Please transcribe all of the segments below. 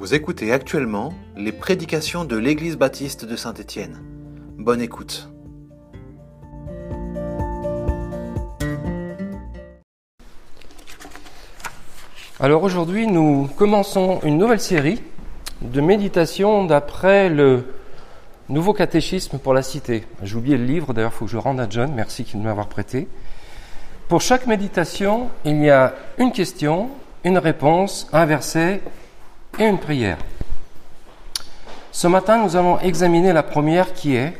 Vous écoutez actuellement les prédications de l'Église baptiste de Saint-Étienne. Bonne écoute. Alors aujourd'hui, nous commençons une nouvelle série de méditation d'après le nouveau catéchisme pour la cité. J'ai oublié le livre, d'ailleurs, il faut que je rende à John, merci de m'avoir prêté. Pour chaque méditation, il y a une question, une réponse, un verset et une prière. Ce matin, nous allons examiner la première qui est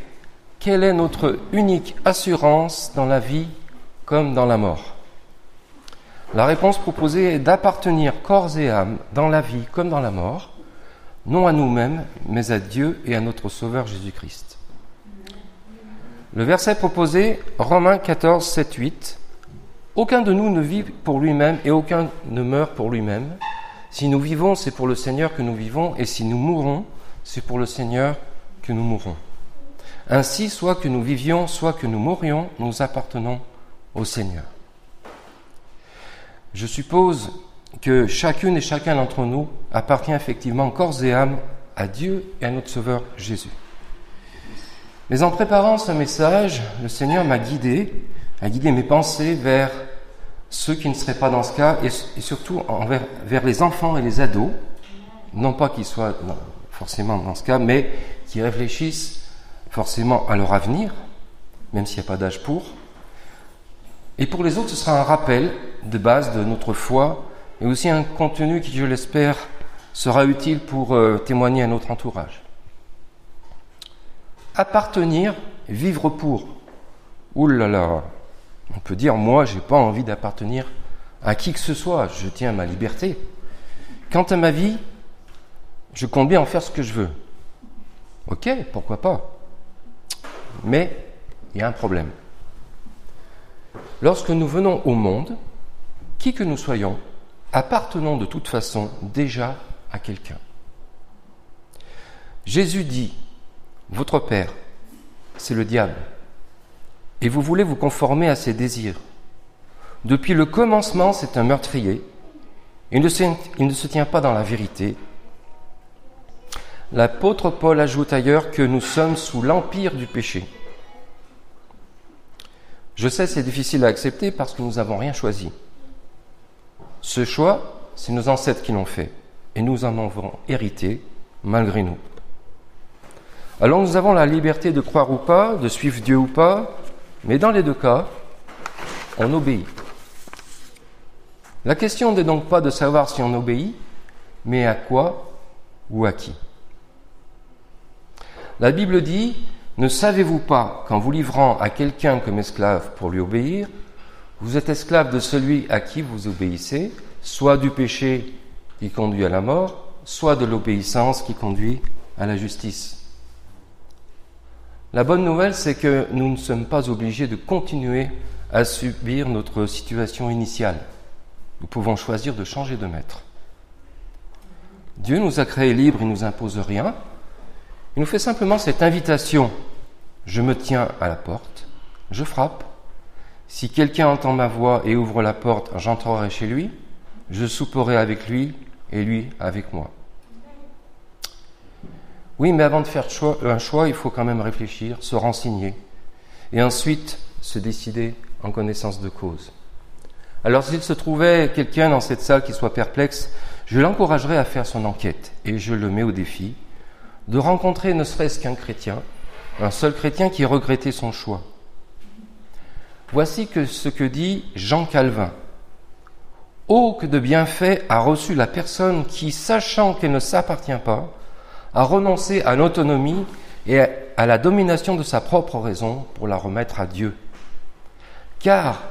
quelle est notre unique assurance dans la vie comme dans la mort? La réponse proposée est d'appartenir corps et âme dans la vie comme dans la mort, non à nous-mêmes, mais à Dieu et à notre Sauveur Jésus-Christ. Le verset proposé, Romains 14, 7, 8, Aucun de nous ne vit pour lui-même et aucun ne meurt pour lui-même. Si nous vivons, c'est pour le Seigneur que nous vivons, et si nous mourons, c'est pour le Seigneur que nous mourons. Ainsi, soit que nous vivions, soit que nous mourions, nous appartenons au Seigneur. Je suppose que chacune et chacun d'entre nous appartient effectivement corps et âme à Dieu et à notre Sauveur Jésus. Mais en préparant ce message, le Seigneur m'a guidé, a guidé mes pensées vers ceux qui ne seraient pas dans ce cas, et, surtout envers, vers les enfants et les ados, non pas qu'ils soient forcément dans ce cas, mais qui réfléchissent forcément à leur avenir, même s'il n'y a pas d'âge pour. Et pour les autres, ce sera un rappel de base de notre foi, et aussi un contenu qui, je l'espère, sera utile pour euh, témoigner à notre entourage. Appartenir, vivre pour. Ouh là là, on peut dire, moi, j'ai pas envie d'appartenir à qui que ce soit, je tiens à ma liberté. Quant à ma vie, je compte bien en faire ce que je veux. Ok, pourquoi pas. Mais il y a un problème. Lorsque nous venons au monde, qui que nous soyons, appartenons de toute façon déjà à quelqu'un. Jésus dit, votre Père, c'est le diable et vous voulez vous conformer à ses désirs. Depuis le commencement, c'est un meurtrier. Il ne, se, tient pas dans la vérité. L'apôtre Paul ajoute ailleurs que nous sommes sous l'empire du péché. Je sais, c'est difficile à accepter parce que nous n'avons rien choisi. Ce choix, c'est nos ancêtres qui l'ont fait, et nous en avons hérité malgré nous. Alors nous avons la liberté de croire ou pas, de suivre Dieu ou pas, mais dans les deux cas, on obéit. La question n'est donc pas de savoir si on obéit, mais à quoi ou à qui. La Bible dit, ne savez-vous pas qu'en vous livrant à quelqu'un comme esclave pour lui obéir, vous êtes esclave de celui à qui vous obéissez, soit du péché qui conduit à la mort, soit de l'obéissance qui conduit à la justice? La bonne nouvelle, c'est que nous ne sommes pas obligés de continuer à subir notre situation initiale. Nous pouvons choisir de changer de maître. Dieu nous a créés libres, il ne nous impose rien. Il nous fait simplement cette invitation. Je me tiens à la porte, je frappe. Si quelqu'un entend ma voix et ouvre la porte, j'entrerai chez lui, je souperai avec lui et lui avec moi. Oui, mais avant de faire un choix, il faut quand même réfléchir, se renseigner, et ensuite se décider en connaissance de cause. Alors s'il se trouvait quelqu'un dans cette salle qui soit perplexe, je l'encouragerais à faire son enquête, et je le mets au défi, de rencontrer ne serait-ce qu'un chrétien, un seul chrétien qui regrettait son choix. Voici ce que dit Jean Calvin. Oh, que de bienfaits a reçu la personne qui, sachant qu'elle ne s'appartient pas, a renoncé à l'autonomie et à la domination de sa propre raison pour la remettre à Dieu. Car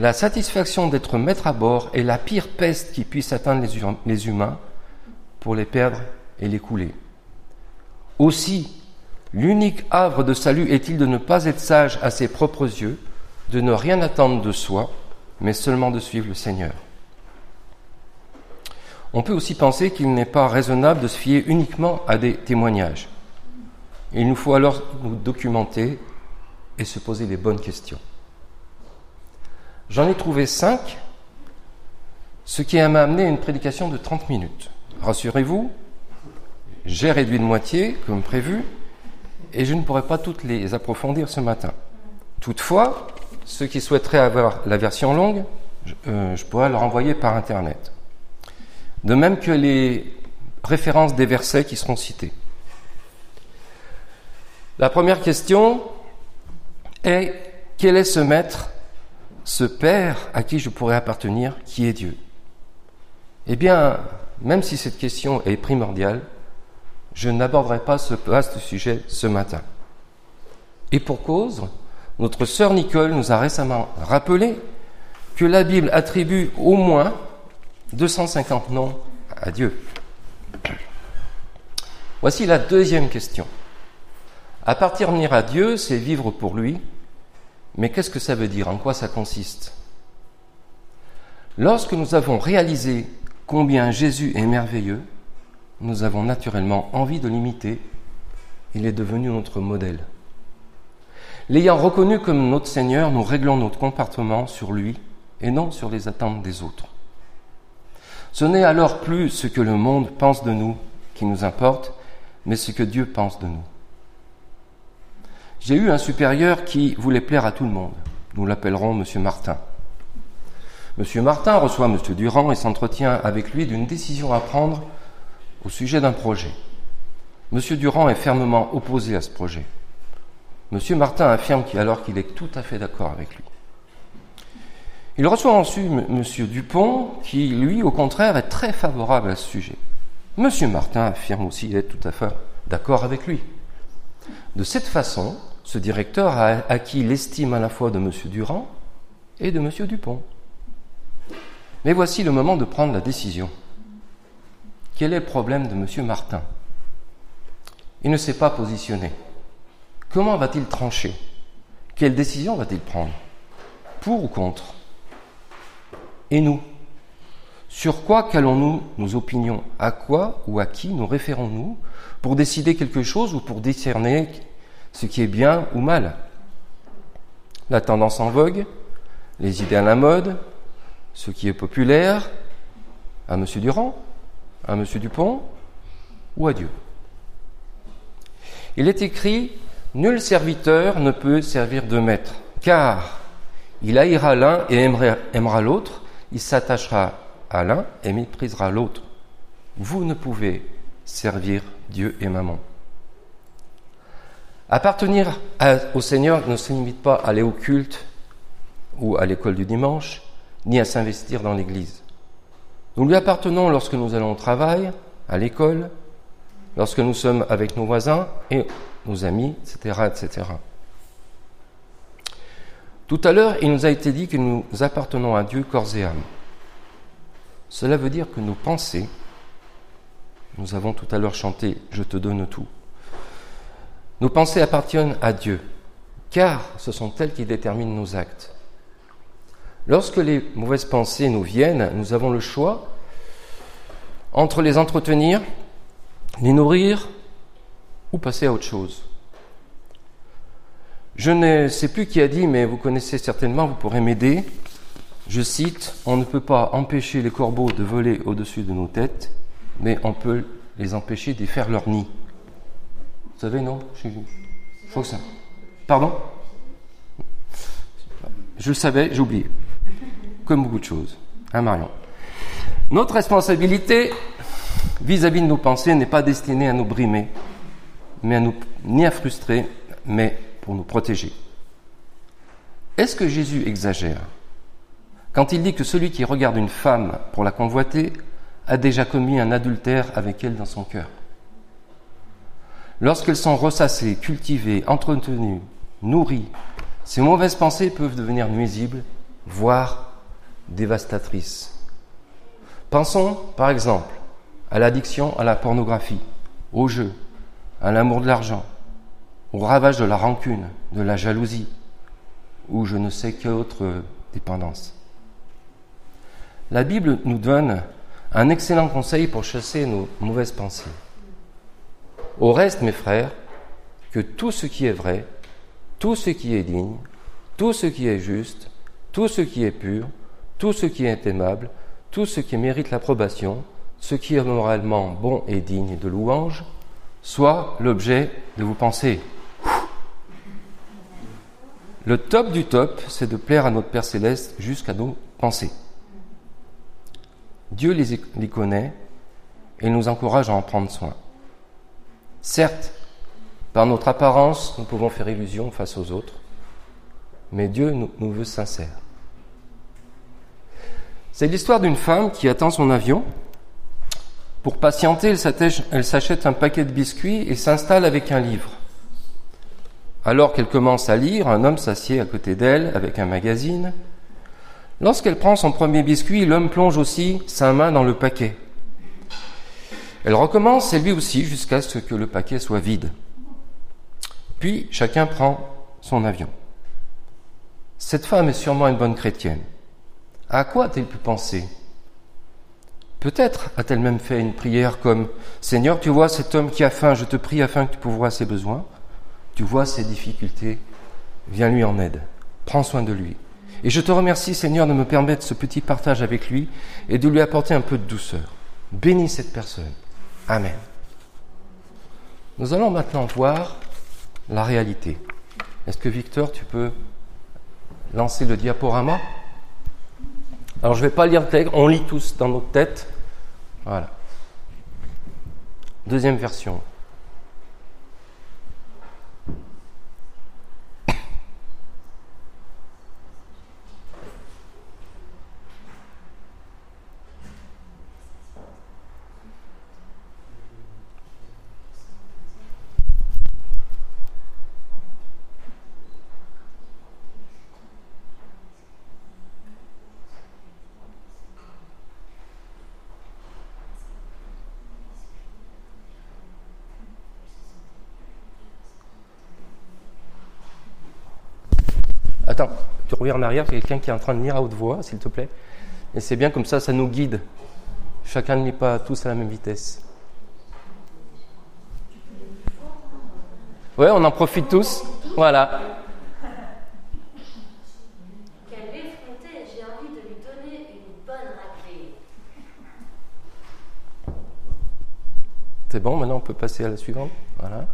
la satisfaction d'être maître à bord est la pire peste qui puisse atteindre les humains pour les perdre et les couler. Aussi, l'unique havre de salut est-il de ne pas être sage à ses propres yeux, de ne rien attendre de soi, mais seulement de suivre le Seigneur. On peut aussi penser qu'il n'est pas raisonnable de se fier uniquement à des témoignages. Il nous faut alors nous documenter et se poser les bonnes questions. J'en ai trouvé cinq, ce qui m'a amené à une prédication de 30 minutes. Rassurez-vous, j'ai réduit de moitié, comme prévu, et je ne pourrai pas toutes les approfondir ce matin. Toutefois, ceux qui souhaiteraient avoir la version longue, je, euh, je pourrais leur envoyer par Internet. De même que les références des versets qui seront cités. La première question est quel est ce maître, ce Père à qui je pourrais appartenir, qui est Dieu? Eh bien, même si cette question est primordiale, je n'aborderai pas ce vaste sujet ce matin. Et pour cause, notre sœur Nicole nous a récemment rappelé que la Bible attribue au moins 250 noms à Dieu. Voici la deuxième question. Appartenir à Dieu, c'est vivre pour lui, mais qu'est-ce que ça veut dire? En quoi ça consiste? Lorsque nous avons réalisé combien Jésus est merveilleux, nous avons naturellement envie de l'imiter. Il est devenu notre modèle. L'ayant reconnu comme notre Seigneur, nous réglons notre comportement sur lui et non sur les attentes des autres. Ce n'est alors plus ce que le monde pense de nous qui nous importe, mais ce que Dieu pense de nous. J'ai eu un supérieur qui voulait plaire à tout le monde. Nous l'appellerons Monsieur Martin. Monsieur Martin reçoit Monsieur Durand et s'entretient avec lui d'une décision à prendre au sujet d'un projet. Monsieur Durand est fermement opposé à ce projet. Monsieur Martin affirme alors qu'il est tout à fait d'accord avec lui. Il reçoit ensuite Monsieur Dupont, qui, lui, au contraire, est très favorable à ce sujet. Monsieur Martin affirme aussi être tout à fait d'accord avec lui. De cette façon, ce directeur a acquis l'estime à la fois de Monsieur Durand et de Monsieur Dupont. Mais voici le moment de prendre la décision. Quel est le problème de Monsieur Martin? Il ne s'est pas positionné. Comment va-t-il trancher? Quelle décision va-t-il prendre? Pour ou contre? Et nous sur quoi calons-nous nos opinions? À quoi ou à qui nous référons-nous pour décider quelque chose ou pour discerner ce qui est bien ou mal? La tendance en vogue, les idées à la mode, ce qui est populaire, à M. Durand, à M. Dupont ou à Dieu Il est écrit Nul serviteur ne peut servir de maître, car il haïra l'un et aimera l'autre, il s'attachera à l'un et méprisera l'autre. Vous ne pouvez servir Dieu et maman. Appartenir au Seigneur ne se limite pas à aller au culte ou à l'école du dimanche, ni à s'investir dans l'Église. Nous lui appartenons lorsque nous allons au travail, à l'école, lorsque nous sommes avec nos voisins et nos amis, etc., etc. Tout à l'heure, il nous a été dit que nous appartenons à Dieu corps et âme. Cela veut dire que nos pensées, nous avons tout à l'heure chanté Je te donne tout, nos pensées appartiennent à Dieu, car ce sont elles qui déterminent nos actes. Lorsque les mauvaises pensées nous viennent, nous avons le choix entre les entretenir, les nourrir ou passer à autre chose. Je ne sais plus qui a dit, mais vous connaissez certainement, vous pourrez m'aider. Je cite, On ne peut pas empêcher les corbeaux de voler au-dessus de nos têtes, mais on peut les empêcher d'y faire leur nid. Vous savez, non? Je, crois que ça. Pardon? Je le savais, j'ai oublié. Comme beaucoup de choses. Hein, Marion? Notre responsabilité vis-à-vis de nos pensées n'est pas destinée à nous brimer, mais à nous, ni à frustrer, mais pour nous protéger. Est-ce que Jésus exagère quand il dit que celui qui regarde une femme pour la convoiter a déjà commis un adultère avec elle dans son cœur? Lorsqu'elles sont ressassées, cultivées, entretenues, nourries, ces mauvaises pensées peuvent devenir nuisibles, voire dévastatrices. Pensons, par exemple, à l'addiction à la pornographie, au jeu, à l'amour de l'argent, au ravage de la rancune, de la jalousie, ou je ne sais quelle autre dépendance. La Bible nous donne un excellent conseil pour chasser nos mauvaises pensées. Au reste, mes frères, que tout ce qui est vrai, tout ce qui est digne, tout ce qui est juste, tout ce qui est pur, tout ce qui est aimable, tout ce qui mérite l'approbation, ce qui est moralement bon et digne de louange, soit l'objet de vos pensées. Le top du top, c'est de plaire à notre Père céleste jusqu'à nos pensées. Dieu les, connaît et nous encourage à en prendre soin. Certes, par notre apparence, nous pouvons faire illusion face aux autres, mais Dieu nous, nous veut sincères. C'est l'histoire d'une femme qui attend son avion. Pour patienter, elle s'achète un paquet de biscuits et s'installe avec un livre. Alors qu'elle commence à lire, un homme s'assied à côté d'elle avec un magazine. Lorsqu'elle prend son premier biscuit, l'homme plonge aussi sa main dans le paquet. Elle recommence, et lui aussi, jusqu'à ce que le paquet soit vide. Puis chacun prend son avion. Cette femme est sûrement une bonne chrétienne. À quoi a-t-elle pu penser? Peut-être a-t-elle même fait une prière comme Seigneur, tu vois cet homme qui a faim, je te prie afin que tu pourvoies ses besoins. Tu vois ses difficultés, viens lui en aide. Prends soin de lui. Et je te remercie, Seigneur, de me permettre ce petit partage avec lui et de lui apporter un peu de douceur. Bénis cette personne. Amen. Nous allons maintenant voir la réalité. Est-ce que Victor, tu peux lancer le diaporama? Alors je ne vais pas lire le texte, on lit tous dans notre tête. Voilà. Deuxième version. Attends, tu reviens en arrière, il y a quelqu'un qui est en train de lire à haute voix, s'il te plaît. Et c'est bien comme ça, ça nous guide. Chacun ne lit pas tous à la même vitesse. Ouais, on en profite tous. Voilà. C'est bon, maintenant on peut passer à la suivante. Voilà.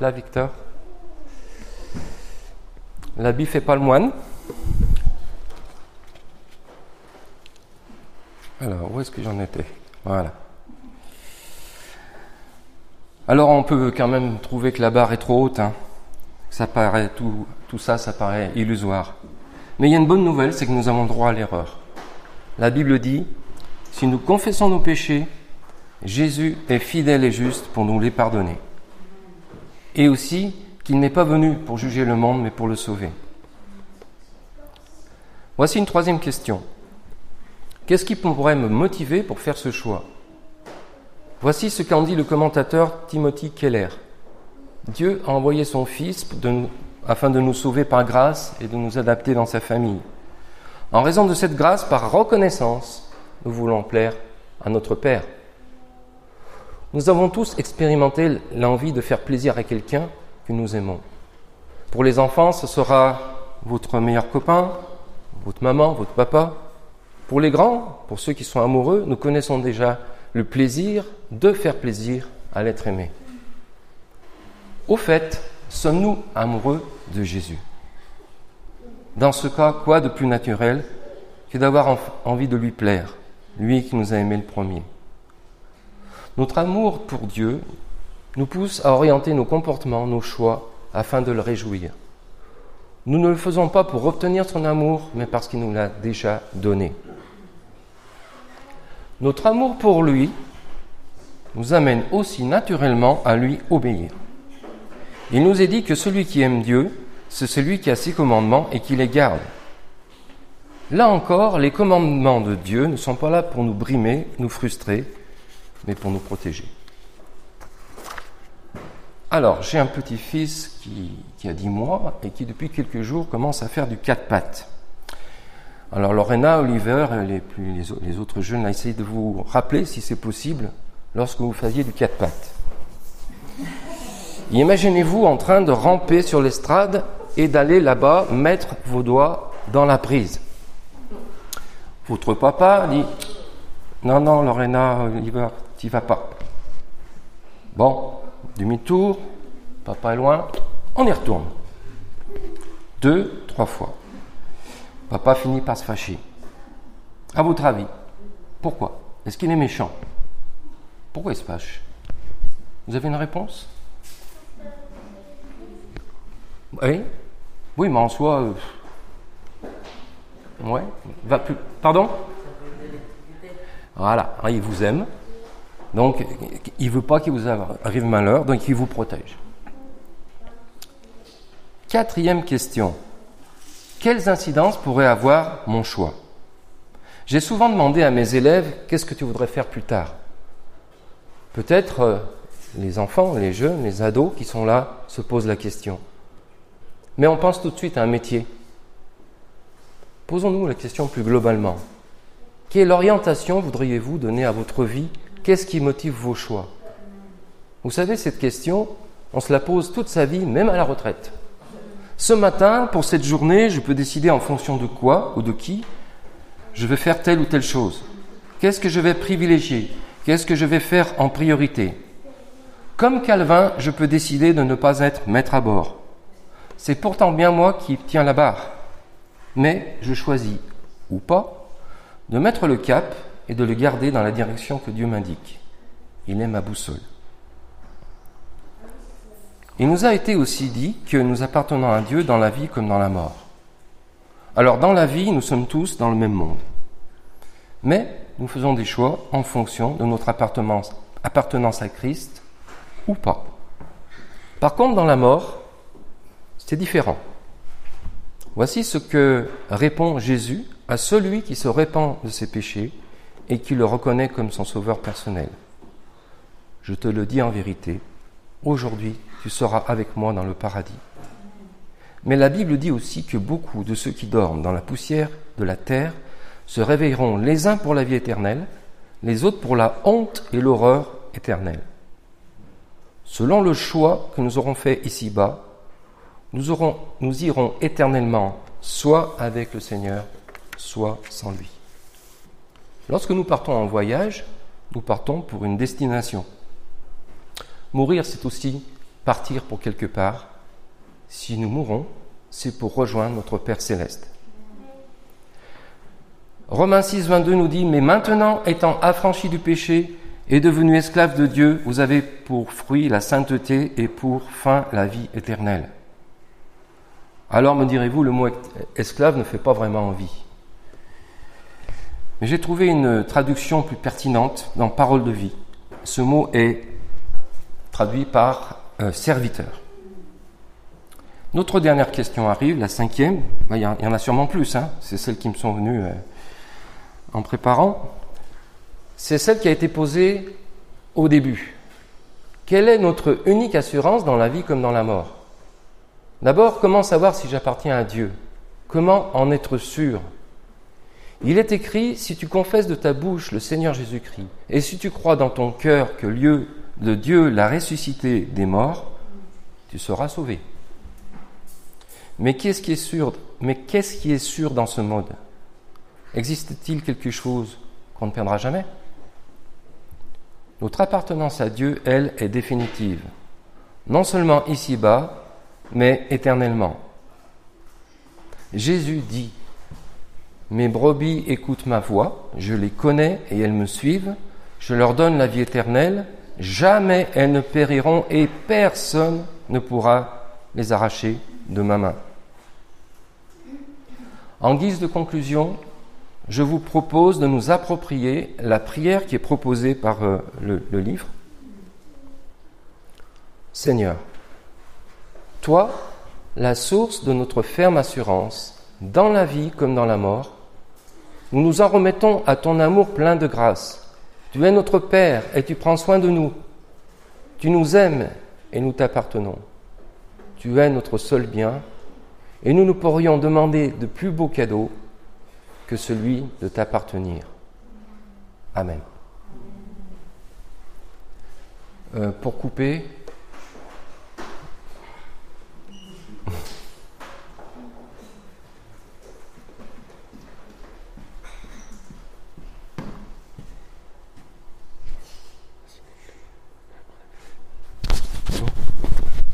Là, Victor. L'habit fait pas le moine. Alors, où est-ce que j'en étais? Voilà. Alors, on peut quand même trouver que la barre est trop haute. hein. Ça paraît tout, tout ça, ça paraît illusoire. Mais il y a une bonne nouvelle, c'est que nous avons droit à l'erreur. La Bible dit si nous confessons nos péchés, Jésus est fidèle et juste pour nous les pardonner. Et aussi qu'il n'est pas venu pour juger le monde, mais pour le sauver. Voici une troisième question. Qu'est-ce qui pourrait me motiver pour faire ce choix? Voici ce qu'en dit le commentateur Timothy Keller. Dieu a envoyé son Fils afin de nous sauver par grâce et de nous adapter dans sa famille. En raison de cette grâce, par reconnaissance, nous voulons plaire à notre Père. Nous avons tous expérimenté l'envie de faire plaisir à quelqu'un que nous aimons. Pour les enfants, ce sera votre meilleur copain, votre maman, votre papa. Pour les grands, pour ceux qui sont amoureux, nous connaissons déjà le plaisir de faire plaisir à l'être aimé. Au fait, sommes-nous amoureux de Jésus? Dans ce cas, quoi de plus naturel que d'avoir envie de lui plaire, lui qui nous a aimés le premier? Notre amour pour Dieu nous pousse à orienter nos comportements, nos choix, afin de le réjouir. Nous ne le faisons pas pour obtenir son amour, mais parce qu'il nous l'a déjà donné. Notre amour pour lui nous amène aussi naturellement à lui obéir. Il nous est dit que celui qui aime Dieu, c'est celui qui a ses commandements et qui les garde. Là encore, les commandements de Dieu ne sont pas là pour nous brimer, nous frustrer, mais pour nous protéger. Alors, j'ai un petit-fils qui, a 10 mois et qui, depuis quelques jours, commence à faire du quatre pattes. Alors, Lorena, Oliver et les, autres jeunes, essayé de vous rappeler, si c'est possible, lorsque vous faisiez du quatre pattes. Imaginez-vous en train de ramper sur l'estrade et d'aller là-bas mettre vos doigts dans la prise. Votre papa dit Non, non, Lorena, Oliver, tu vas pas. Bon, demi-tour, papa est loin, on y retourne. Deux, trois fois. Papa finit par se fâcher. À votre avis, pourquoi Est-ce qu'il est méchant? Pourquoi il se fâche? Vous avez une réponse? Oui Oui, mais en soi. Euh. Va plus. Pardon? Voilà, il vous aime. Donc, il ne veut pas qu'il vous arrive malheur, donc il vous protège. Quatrième question. Quelles incidences pourrait avoir mon choix? J'ai souvent demandé à mes élèves qu'est-ce que tu voudrais faire plus tard? Peut-être euh, les enfants, les jeunes, les ados qui sont là se posent la question. Mais on pense tout de suite à un métier. Posons-nous la question plus globalement. Quelle orientation voudriez-vous donner à votre vie Qu'est-ce qui motive vos choix? Vous savez, cette question, on se la pose toute sa vie, même à la retraite. Ce matin, pour cette journée, je peux décider en fonction de quoi ou de qui je vais faire telle ou telle chose. Qu'est-ce que je vais privilégier? Qu'est-ce que je vais faire en priorité? Comme Calvin, je peux décider de ne pas être maître à bord. C'est pourtant bien moi qui tiens la barre. Mais je choisis, ou pas, de mettre le cap et de le garder dans la direction que Dieu m'indique. Il est ma boussole. Il nous a été aussi dit que nous appartenons à Dieu dans la vie comme dans la mort. Alors dans la vie, nous sommes tous dans le même monde. Mais nous faisons des choix en fonction de notre appartenance, à Christ ou pas. Par contre, dans la mort, c'est différent. Voici ce que répond Jésus à celui qui se répand de ses péchés et qui le reconnaît comme son sauveur personnel. Je te le dis en vérité, aujourd'hui tu seras avec moi dans le paradis. Mais la Bible dit aussi que beaucoup de ceux qui dorment dans la poussière de la terre se réveilleront les uns pour la vie éternelle, les autres pour la honte et l'horreur éternelle. Selon le choix que nous aurons fait ici-bas, nous, nous irons éternellement soit avec le Seigneur, soit sans lui. Lorsque nous partons en voyage, nous partons pour une destination. Mourir, c'est aussi partir pour quelque part. Si nous mourons, c'est pour rejoindre notre Père céleste. Romains 6, 22 nous dit, Mais maintenant, étant affranchi du péché et devenu esclave de Dieu, vous avez pour fruit la sainteté et pour fin la vie éternelle. Alors me direz-vous, le mot esclave ne fait pas vraiment envie. J'ai trouvé une traduction plus pertinente dans Parole de vie. Ce mot est traduit par euh, serviteur. Notre dernière question arrive, la cinquième. Il y, en a sûrement plus, hein. c'est celles qui me sont venues euh, en préparant. C'est celle qui a été posée au début. Quelle est notre unique assurance dans la vie comme dans la mort? D'abord, comment savoir si j'appartiens à Dieu? Comment en être sûr? Il est écrit, si tu confesses de ta bouche le Seigneur Jésus-Christ, et si tu crois dans ton cœur que Dieu l'a ressuscité des morts, tu seras sauvé. Mais qu'est-ce qui est sûr Mais qu'est-ce qui est sûr dans ce mode? Existe-t-il quelque chose qu'on ne perdra jamais? Notre appartenance à Dieu, elle, est définitive. Non seulement ici-bas, mais éternellement. Jésus dit, Mes brebis écoutent ma voix, je les connais et elles me suivent, je leur donne la vie éternelle, jamais elles ne périront et personne ne pourra les arracher de ma main. En guise de conclusion, je vous propose de nous approprier la prière qui est proposée par euh, le, le livre. Seigneur, toi, la source de notre ferme assurance, dans la vie comme dans la mort, nous nous en remettons à ton amour plein de grâce. Tu es notre Père et tu prends soin de nous. Tu nous aimes et nous t'appartenons. Tu es notre seul bien et nous ne pourrions demander de plus beaux cadeaux que celui de t'appartenir. Amen. Euh, pour couper,